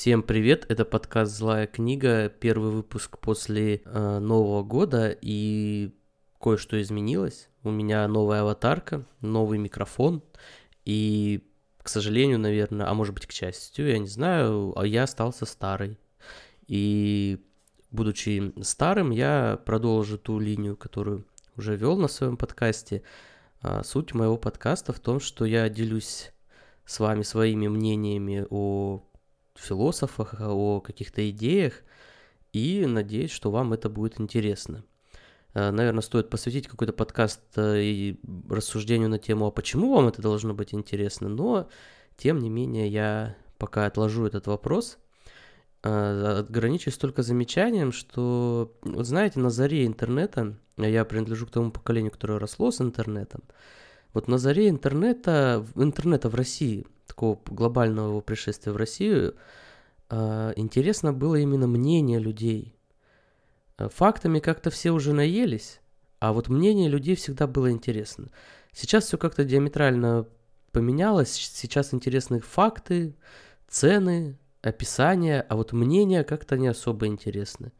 Всем привет, это подкаст «Злая книга», первый выпуск после э, Нового года, и кое-что изменилось. У меня новая аватарка, новый микрофон, и, к сожалению, наверное, а может быть, к счастью, я не знаю, а я остался старый. И, будучи старым, я продолжу ту линию, которую уже вел на своем подкасте. А, суть моего подкаста в том, что я делюсь с вами своими мнениями о философах, о каких-то идеях, и надеюсь, что вам это будет интересно. Э, Наверное, стоит посвятить какой-то подкаст э, и рассуждению на тему, а почему вам это должно быть интересно, но, тем не менее, я пока отложу этот вопрос, э, ограничусь только замечанием, что, вот знаете, на заре интернета, я принадлежу к тому поколению, которое росло с интернетом, вот на заре интернета, интернета в России – такого глобального его пришествия в Россию, а, интересно было именно мнение людей. А, фактами как-то все уже наелись, а вот мнение людей всегда было интересно. Сейчас все как-то диаметрально поменялось, сейчас интересны факты, цены, описания, а вот мнения как-то не особо интересны.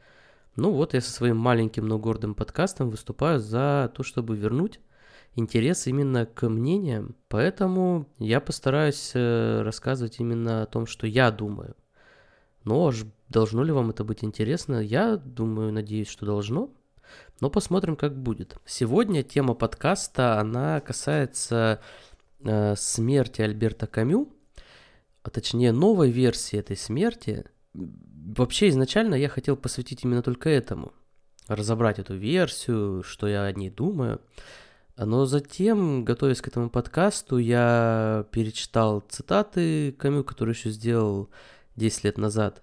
Ну вот я со своим маленьким, но гордым подкастом выступаю за то, чтобы вернуть интерес именно к мнениям, поэтому я постараюсь э, рассказывать именно о том, что я думаю. Но должно ли вам это быть интересно? Я думаю, надеюсь, что должно. Но посмотрим, как будет. Сегодня тема подкаста, она касается э, смерти Альберта Камю, а точнее новой версии этой смерти. Вообще изначально я хотел посвятить именно только этому. Разобрать эту версию, что я о ней думаю. Но затем, готовясь к этому подкасту, я перечитал цитаты Камю, которые еще сделал 10 лет назад,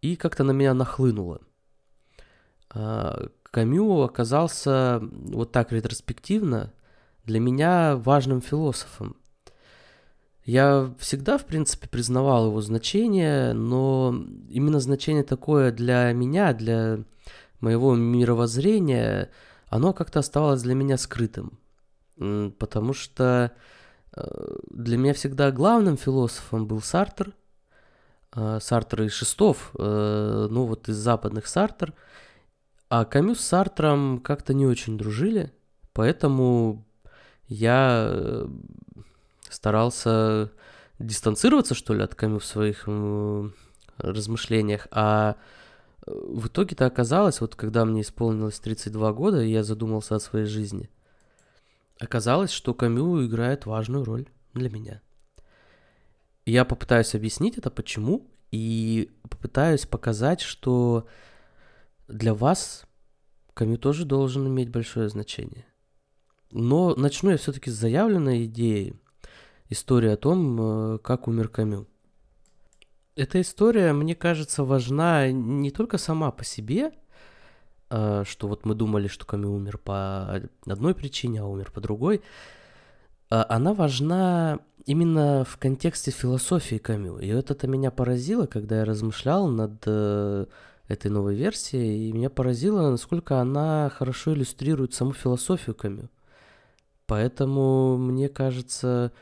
и как-то на меня нахлынуло. А, Камю оказался вот так ретроспективно для меня важным философом. Я всегда, в принципе, признавал его значение, но именно значение такое для меня, для моего мировоззрения – оно как-то оставалось для меня скрытым. Потому что э, для меня всегда главным философом был Сартер. Э, Сартер и Шестов, э, ну вот из западных Сартер. А Камю с Сартром как-то не очень дружили, поэтому я старался дистанцироваться, что ли, от Камю в своих размышлениях, а в итоге-то оказалось, вот когда мне исполнилось 32 года, и я задумался о своей жизни, оказалось, что Камю играет важную роль для меня. Я попытаюсь объяснить это, почему, и попытаюсь показать, что для вас Камю тоже должен иметь большое значение. Но начну я все-таки с заявленной идеи, истории о том, э, как умер Камю. Эта история, мне кажется, важна не только сама по себе, а, что вот мы думали, что Камю умер по одной причине, а умер по другой. А, она важна именно в контексте философии Камю. И вот это меня поразило, когда я размышлял над э, этой новой версией, и меня поразило, насколько она хорошо иллюстрирует саму философию Камю. Поэтому, мне кажется,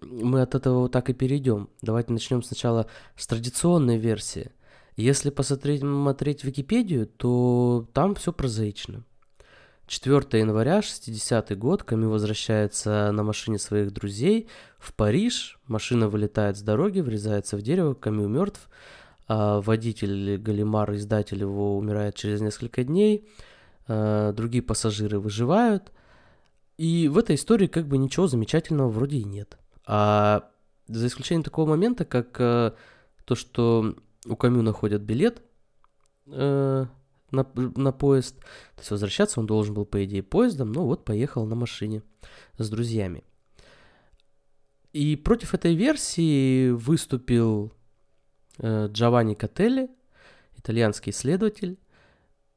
мы от этого вот так и перейдем. Давайте начнем сначала с традиционной версии. Если посмотреть, смотреть Википедию, то там все прозаично. 4 января, 60 год, Камю возвращается на машине своих друзей в Париж. Машина вылетает с дороги, врезается в дерево, Камю мертв. А водитель Галимар, издатель его, умирает через несколько дней. А другие пассажиры выживают. И в этой истории как бы ничего замечательного вроде и нет. А за исключением такого момента, как э, то, что у Камю находят билет э, на, на поезд, то есть возвращаться он должен был, по идее, поездом, но вот поехал на машине с друзьями. И против этой версии выступил э, Джованни Кателли, итальянский исследователь,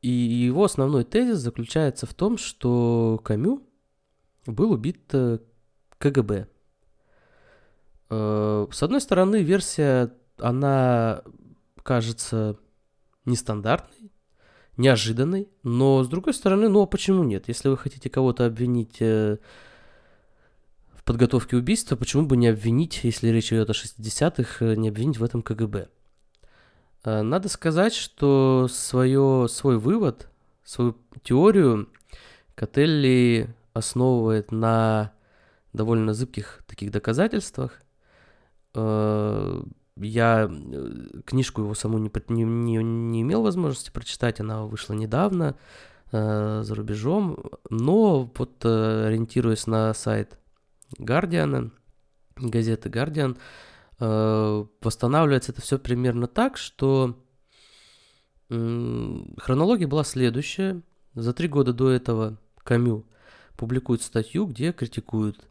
и его основной тезис заключается в том, что Камю был убит э, КГБ, с одной стороны, версия, она кажется нестандартной, неожиданной, но с другой стороны, ну а почему нет? Если вы хотите кого-то обвинить э, в подготовке убийства, почему бы не обвинить, если речь идет о 60-х, э, не обвинить в этом КГБ? Э, надо сказать, что свое, свой вывод, свою теорию Котелли основывает на довольно зыбких таких доказательствах. Э, я э, книжку его саму не, не, не, не имел возможности прочитать, она вышла недавно э, за рубежом, но вот э, ориентируясь на сайт Гардиана, газеты Guardian, э, восстанавливается это все примерно так, что э, хронология была следующая. За три года до этого Камю публикует статью, где критикует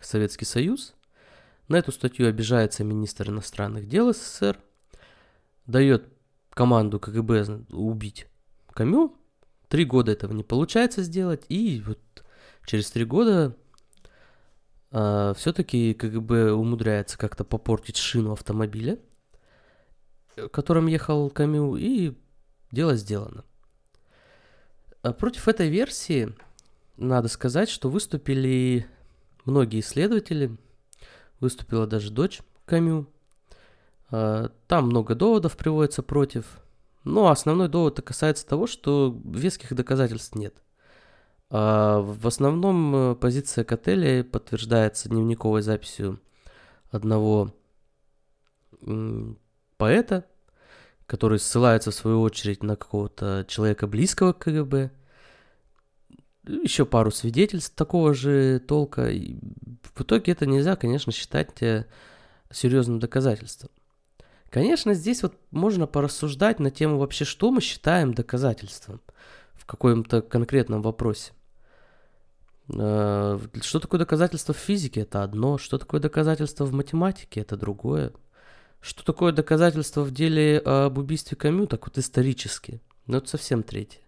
Советский Союз. На эту статью обижается министр иностранных дел СССР, дает команду КГБ убить Камю. Три года этого не получается сделать, и вот через три года а, все-таки КГБ умудряется как-то попортить шину автомобиля, которым ехал Камю, и дело сделано. А против этой версии надо сказать, что выступили многие исследователи, выступила даже дочь Камю. А, там много доводов приводится против, но основной довод касается того, что веских доказательств нет – а в основном э, позиция Котеля подтверждается дневниковой записью одного поэта, который ссылается в свою очередь на какого-то человека близкого к КГБ, еще пару свидетельств такого же толка. И в итоге это нельзя, конечно, считать э, серьезным доказательством. Конечно, здесь вот можно порассуждать на тему вообще, что мы считаем доказательством в каком-то конкретном вопросе. Э, что такое доказательство в физике? Это одно. Что такое доказательство в математике? Это другое. Что такое доказательство в деле об убийстве Камю? Так вот исторически. Ну, это совсем третье.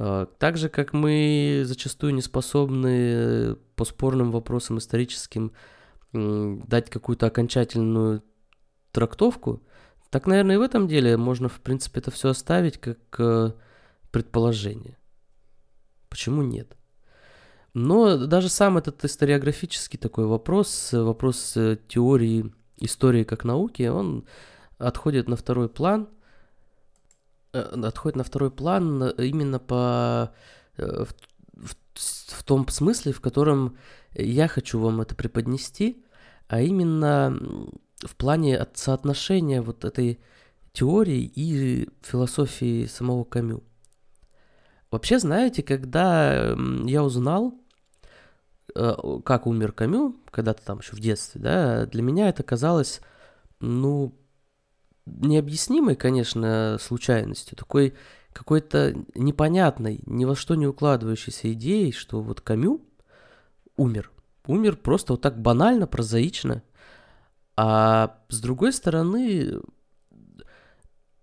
Э, так же, как мы зачастую не способны по спорным вопросам историческим дать какую-то окончательную трактовку, так, наверное, и в этом деле можно, в принципе, это все оставить как э, предположение. Почему нет? Но даже сам этот историографический такой вопрос, вопрос э, теории истории как науки, он отходит на второй план, отходит на второй план именно по э, в, в, в том смысле, в котором я хочу вам это преподнести, а именно в плане соотношения вот этой теории и философии самого Камю. Вообще, знаете, когда я узнал, э, как умер Камю, когда-то там еще в детстве, да, для меня это казалось, ну, необъяснимой, конечно, случайностью, такой какой-то непонятной, ни во что не укладывающейся идеей, что вот Камю умер. Умер просто вот так банально, прозаично. А с другой стороны,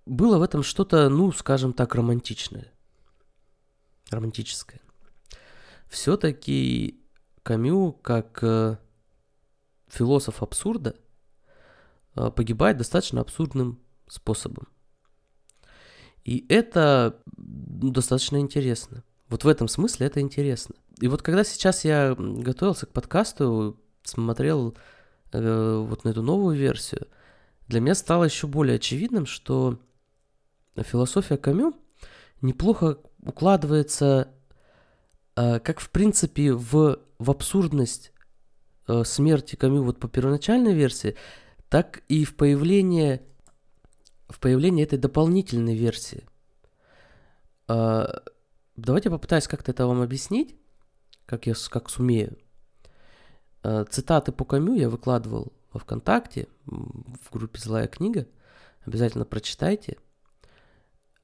было в этом что-то, ну, скажем так, романтичное романтическое. Все-таки Камю, как э, философ абсурда, погибает достаточно абсурдным способом. И это достаточно интересно. Вот в этом смысле это интересно. И вот когда сейчас я готовился к подкасту, смотрел э, вот на эту новую версию, для меня стало еще более очевидным, что философия Камю неплохо укладывается э, как в принципе в, в абсурдность э, смерти Камю вот по первоначальной версии, так и в появление, в появление этой дополнительной версии. Э, давайте попытаюсь как-то это вам объяснить, как я как сумею. Э, цитаты по Камю я выкладывал во ВКонтакте, в группе «Злая книга». Обязательно прочитайте.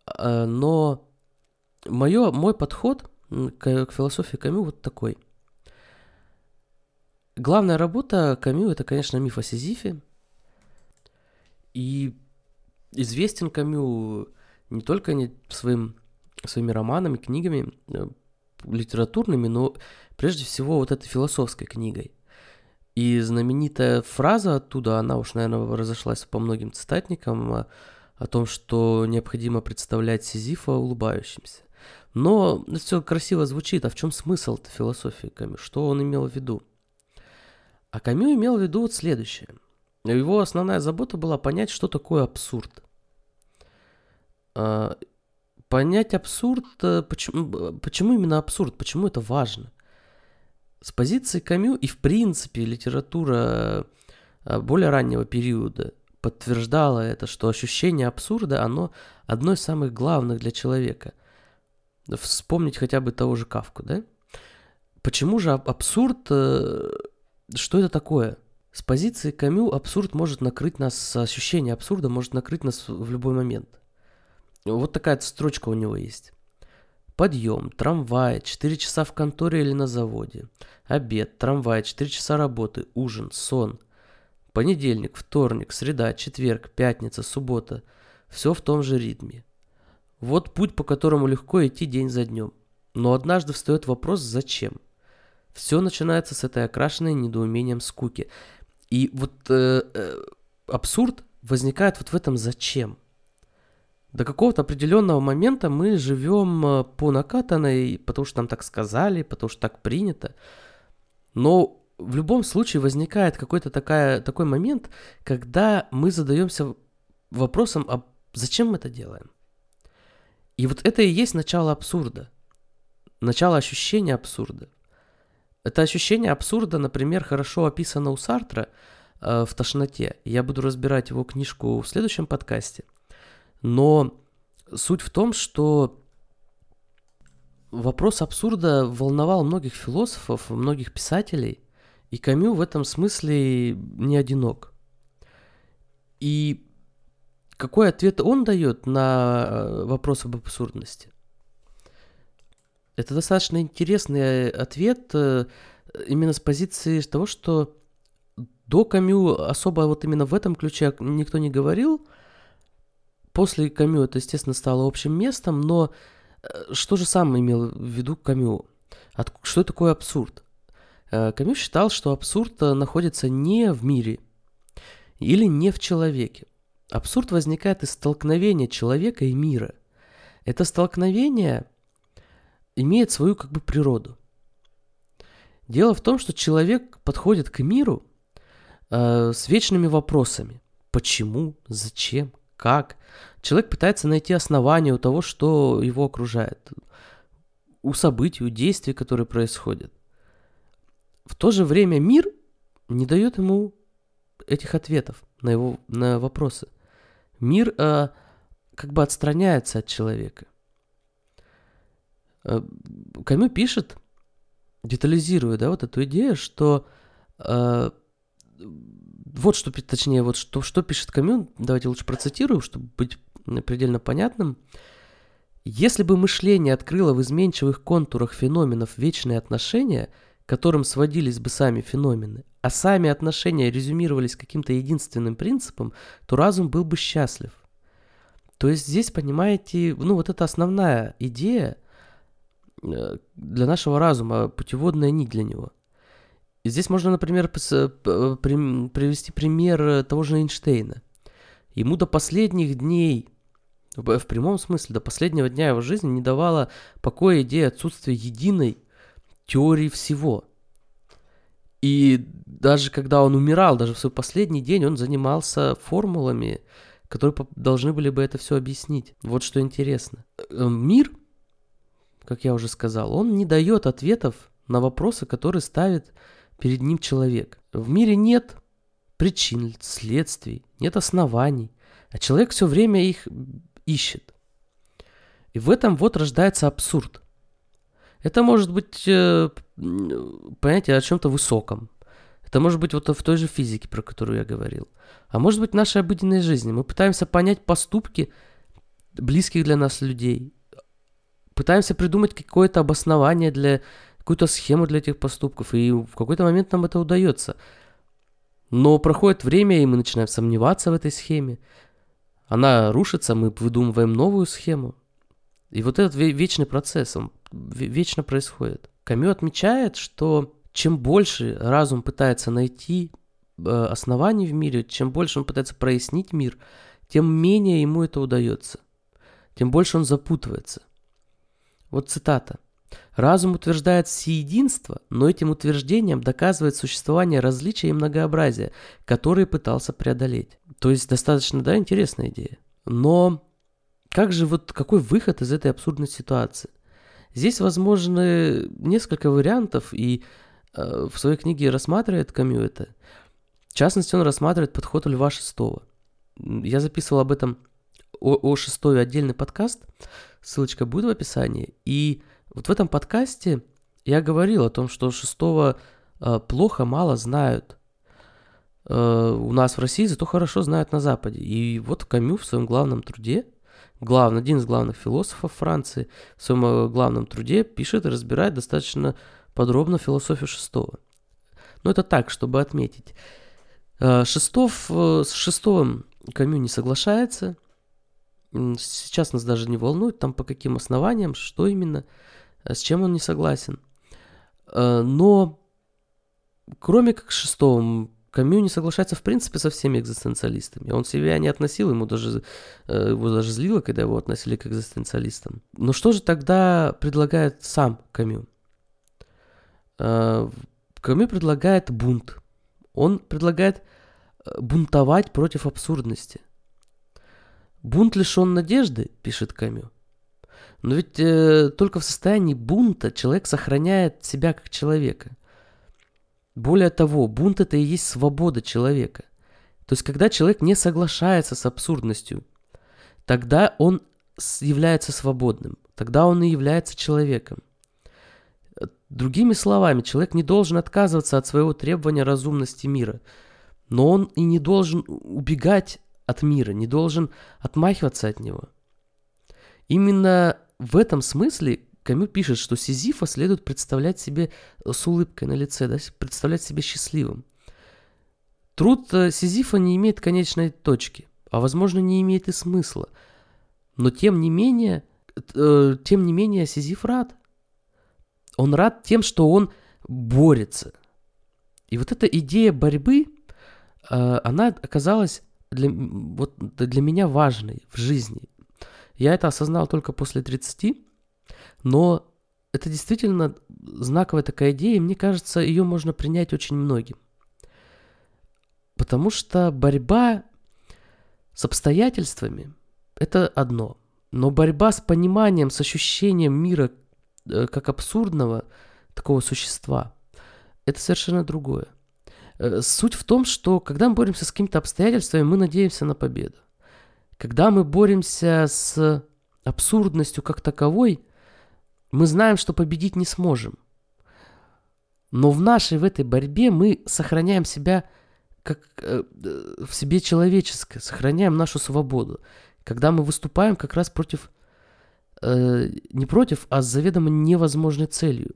Э, но Моё, мой подход к, к философии Камю вот такой. Главная работа Камю это, конечно, миф о Сизифе. И известен Камю не только своим, своими романами, книгами, э, литературными, но прежде всего вот этой философской книгой. И знаменитая фраза оттуда, она уж, наверное, разошлась по многим цитатникам, о, о том, что необходимо представлять Сизифа улыбающимся. Но все красиво звучит, а в чем смысл философии Камю? Что он имел в виду? А Камю имел в виду вот следующее. Его основная забота была понять, что такое абсурд. А, понять абсурд, э, почему, почему именно абсурд, почему это важно? С позиции Камю и в принципе литература э, более раннего периода подтверждала это, что ощущение абсурда, оно одно из самых главных для человека. Вспомнить хотя бы того же Кавку, да? Почему же абсурд, э, что это такое? С позиции Камю абсурд может накрыть нас, ощущение абсурда может накрыть нас в любой момент. Вот такая строчка у него есть. Подъем, трамвай, 4 часа в конторе или на заводе. Обед, трамвай, 4 часа работы, ужин, сон. Понедельник, вторник, среда, четверг, пятница, суббота. Все в том же ритме. Вот путь, по которому легко идти день за днем. Но однажды встает вопрос «зачем?». Все начинается с этой окрашенной недоумением скуки. И вот э, э, абсурд возникает вот в этом «зачем?». До какого-то определенного момента мы живем э, по накатанной, потому что нам так сказали, потому что так принято. Но в любом случае возникает какой-то такая, такой момент, когда мы задаемся вопросом, а зачем мы это делаем? И вот это и есть начало абсурда. Начало ощущения абсурда. Это ощущение абсурда, например, хорошо описано у Сартра э, в «Тошноте». Я буду разбирать его книжку в следующем подкасте. Но суть в том, что вопрос абсурда волновал многих философов, многих писателей, и Камю в этом смысле не одинок. И какой ответ он дает на э, вопрос об абсурдности? Это достаточно интересный ответ э, именно с позиции того, что до Камю особо вот именно в этом ключе никто не говорил, После Камю это, естественно, стало общим местом, но э, что же сам имел в виду Камю? Что такое абсурд? Э, Камю считал, что абсурд э, находится не в мире или не в человеке. Абсурд возникает из столкновения человека и мира. Это столкновение имеет свою как бы природу. Дело в том, что человек подходит к миру э, с вечными вопросами. Почему? Зачем? как. Человек пытается найти основания у того, что его окружает, у событий, у действий, которые происходят. В то же время мир не дает ему этих ответов на его на вопросы. Мир э, как бы отстраняется от человека. Э, Камю пишет, детализируя, да, вот эту идею, что э, вот что, точнее, вот что, что пишет Камю, давайте лучше процитирую, чтобы быть предельно понятным. Если бы мышление открыло в изменчивых контурах феноменов вечные отношения, к которым сводились бы сами феномены, а сами отношения резюмировались каким-то единственным принципом, то разум был бы счастлив. То есть здесь, понимаете, ну вот это основная идея э, для нашего разума, путеводная нить для него – Здесь можно, например, привести пример того же Эйнштейна. Ему до последних дней, в прямом смысле, до последнего дня его жизни не давала покоя идея отсутствия единой теории всего. И даже когда он умирал, даже в свой последний день, он занимался формулами, которые должны были бы это все объяснить. Вот что интересно. Э, мир, как я уже сказал, он не дает ответов на вопросы, которые ставит перед ним человек. В мире нет причин, следствий, нет оснований, а человек все время их ищет. И в этом вот рождается абсурд. Это может быть э, понятие о чем-то высоком. Это может быть вот в той же физике, про которую я говорил. А может быть в нашей обыденной жизни. Мы пытаемся понять поступки близких для нас людей. Пытаемся придумать какое-то обоснование для какую-то схему для этих поступков, и в какой-то момент нам это удается. Но проходит время, и мы начинаем сомневаться в этой схеме. Она рушится, мы выдумываем новую схему. И вот этот вечный процесс, он вечно происходит. Камю отмечает, что чем больше разум пытается найти э, оснований в мире, чем больше он пытается прояснить мир, тем менее ему это удается. Тем больше он запутывается. Вот цитата. Разум утверждает всеединство, но этим утверждением доказывает существование различия и многообразия, которые пытался преодолеть. То есть достаточно, да, интересная идея. Но как же вот какой выход из этой абсурдной ситуации? Здесь возможны несколько вариантов, и э, в своей книге рассматривает Камю это. В частности, он рассматривает подход Льва Шестого. Я записывал об этом о, о шестой отдельный подкаст, ссылочка будет в описании. И вот в этом подкасте я говорил о том, что шестого э, плохо, мало знают э, у нас в России, зато хорошо знают на Западе. И вот Камю в своем главном труде главный, один из главных философов Франции, в своем э, главном труде пишет и разбирает достаточно подробно философию шестого. Но это так, чтобы отметить. Шестов с шестовым Камю не соглашается. Сейчас нас даже не волнует, там по каким основаниям, что именно, с чем он не согласен. Но кроме как шестого Камю не соглашается в принципе со всеми экзистенциалистами. Он себя не относил, ему даже, э, его даже злило, когда его относили к экзистенциалистам. Но что же тогда предлагает сам Камю? Э, Камю предлагает бунт. Он предлагает э, бунтовать против абсурдности. Бунт лишен надежды, пишет Камю. Но ведь э, только в состоянии бунта человек сохраняет себя как человека – более того, бунт это и есть свобода человека. То есть, когда человек не соглашается с абсурдностью, тогда он является свободным, тогда он и является человеком. Другими словами, человек не должен отказываться от своего требования разумности мира, но он и не должен убегать от мира, не должен отмахиваться от него. Именно в этом смысле Камю пишет, что Сизифа следует представлять себе э, с улыбкой на лице, да, представлять себе счастливым. Труд э, Сизифа не имеет конечной точки, а возможно не имеет и смысла. Но тем не менее, э, тем не менее Сизиф рад. Он рад тем, что он борется. И вот эта идея борьбы, она оказалась для, вот, для меня важной в жизни. Я это осознал только после 30, но это действительно знаковая такая идея, и мне кажется, ее можно принять очень многим. Потому что борьба с обстоятельствами – это одно. Но борьба с пониманием, с ощущением мира э, как абсурдного такого существа – это совершенно другое. Э, суть в том, что когда мы боремся с какими-то обстоятельствами, мы надеемся на победу. Когда мы боремся с абсурдностью как таковой – мы знаем, что победить не сможем. Но в нашей, в этой борьбе мы сохраняем себя как э, в себе человеческое, сохраняем нашу свободу. Когда мы выступаем как раз против, э, не против, а с заведомо невозможной целью.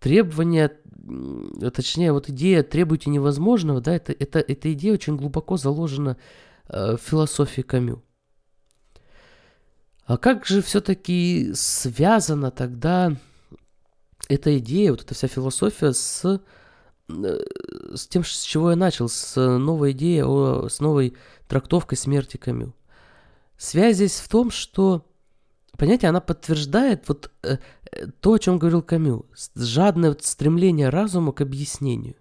Требование, точнее, вот идея «требуйте невозможного», да, это, это, эта идея очень глубоко заложена э, в философии Камю. А как же все-таки связана тогда эта идея, вот эта вся философия с, э, с тем, с чего я начал, с новой идеей, о, с новой трактовкой смерти Камю? Связь здесь в том, что, понятие, она подтверждает вот э, то, о чем говорил Камю, жадное стремление разума к объяснению.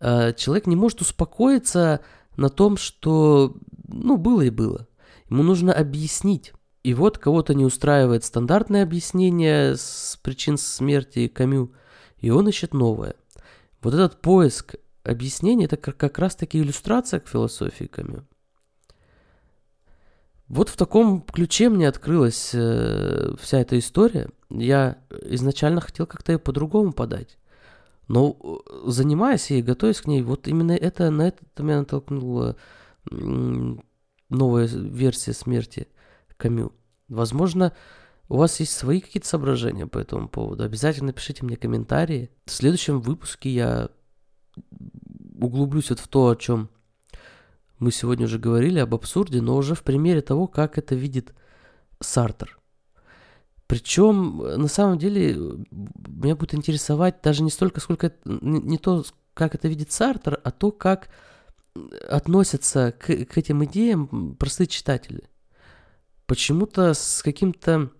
Э, человек не может успокоиться на том, что, ну, было и было. Ему нужно объяснить. И вот кого-то не устраивает стандартное объяснение с причин смерти Камю, и он ищет новое. Вот этот поиск объяснений – это как раз-таки иллюстрация к философии Камю. Вот в таком ключе мне открылась э, вся эта история. Я изначально хотел как-то ее по-другому подать. Но э, занимаясь ей, готовясь к ней, вот именно это, на это меня натолкнула новая версия смерти Камю. Возможно, у вас есть свои какие-то соображения по этому поводу. Обязательно пишите мне комментарии. В следующем выпуске я углублюсь вот в то, о чем мы сегодня уже говорили, об абсурде, но уже в примере того, как это видит Сартер. Причем, на самом деле, меня будет интересовать даже не столько, сколько не то, как это видит Сартер, а то, как относятся к, к этим идеям простые читатели почему-то с каким-то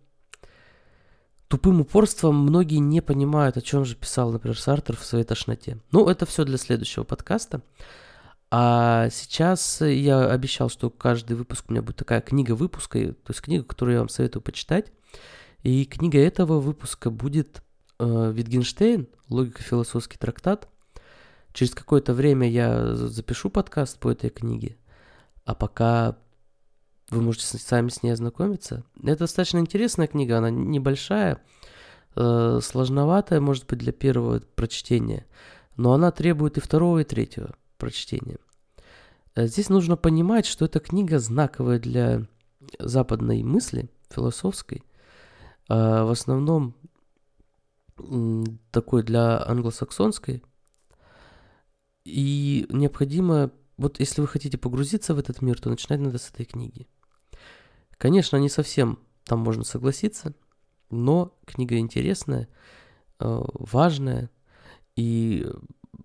тупым упорством многие не понимают, о чем же писал, например, Сартер в своей тошноте. Ну, это все для следующего подкаста. А сейчас я обещал, что каждый выпуск у меня будет такая книга выпуска, то есть книга, которую я вам советую почитать. И книга этого выпуска будет э, Витгенштейн, логико-философский трактат. Через какое-то время я запишу подкаст по этой книге, а пока вы можете сами с ней ознакомиться. Это достаточно интересная книга, она небольшая, э, сложноватая, может быть, для первого прочтения, но она требует и второго, и третьего прочтения. Э, здесь нужно понимать, что эта книга знаковая для западной мысли, философской, а в основном такой для англосаксонской. И необходимо, вот если вы хотите погрузиться в этот мир, то начинать надо с этой книги. Конечно, не совсем там можно согласиться, но книга интересная, э, важная, и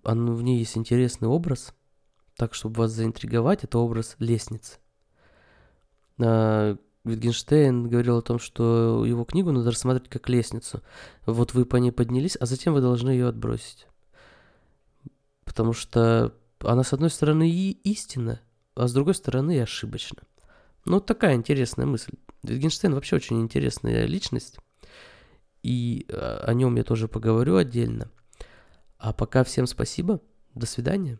в ней есть интересный образ, так, чтобы вас заинтриговать, это образ лестницы. А, Wittgenstein говорил о том, что его книгу надо рассматривать как лестницу. Вот вы по ней поднялись, а затем вы должны ее отбросить. Потому что она, с одной стороны, и истина, а с другой стороны, и ошибочна. Ну, вот такая интересная мысль. Wittgenstein вообще очень интересная личность, и а, о нем я тоже поговорю отдельно. А пока всем спасибо, до свидания.